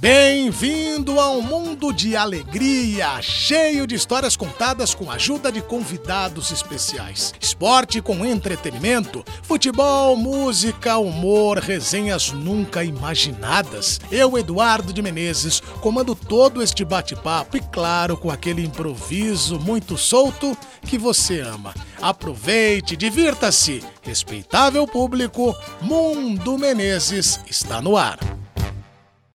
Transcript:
Bem-vindo ao mundo de alegria, cheio de histórias contadas com a ajuda de convidados especiais. Esporte com entretenimento, futebol, música, humor, resenhas nunca imaginadas. Eu, Eduardo de Menezes, comando todo este bate-papo e, claro, com aquele improviso muito solto que você ama. Aproveite, divirta-se. Respeitável público, Mundo Menezes está no ar.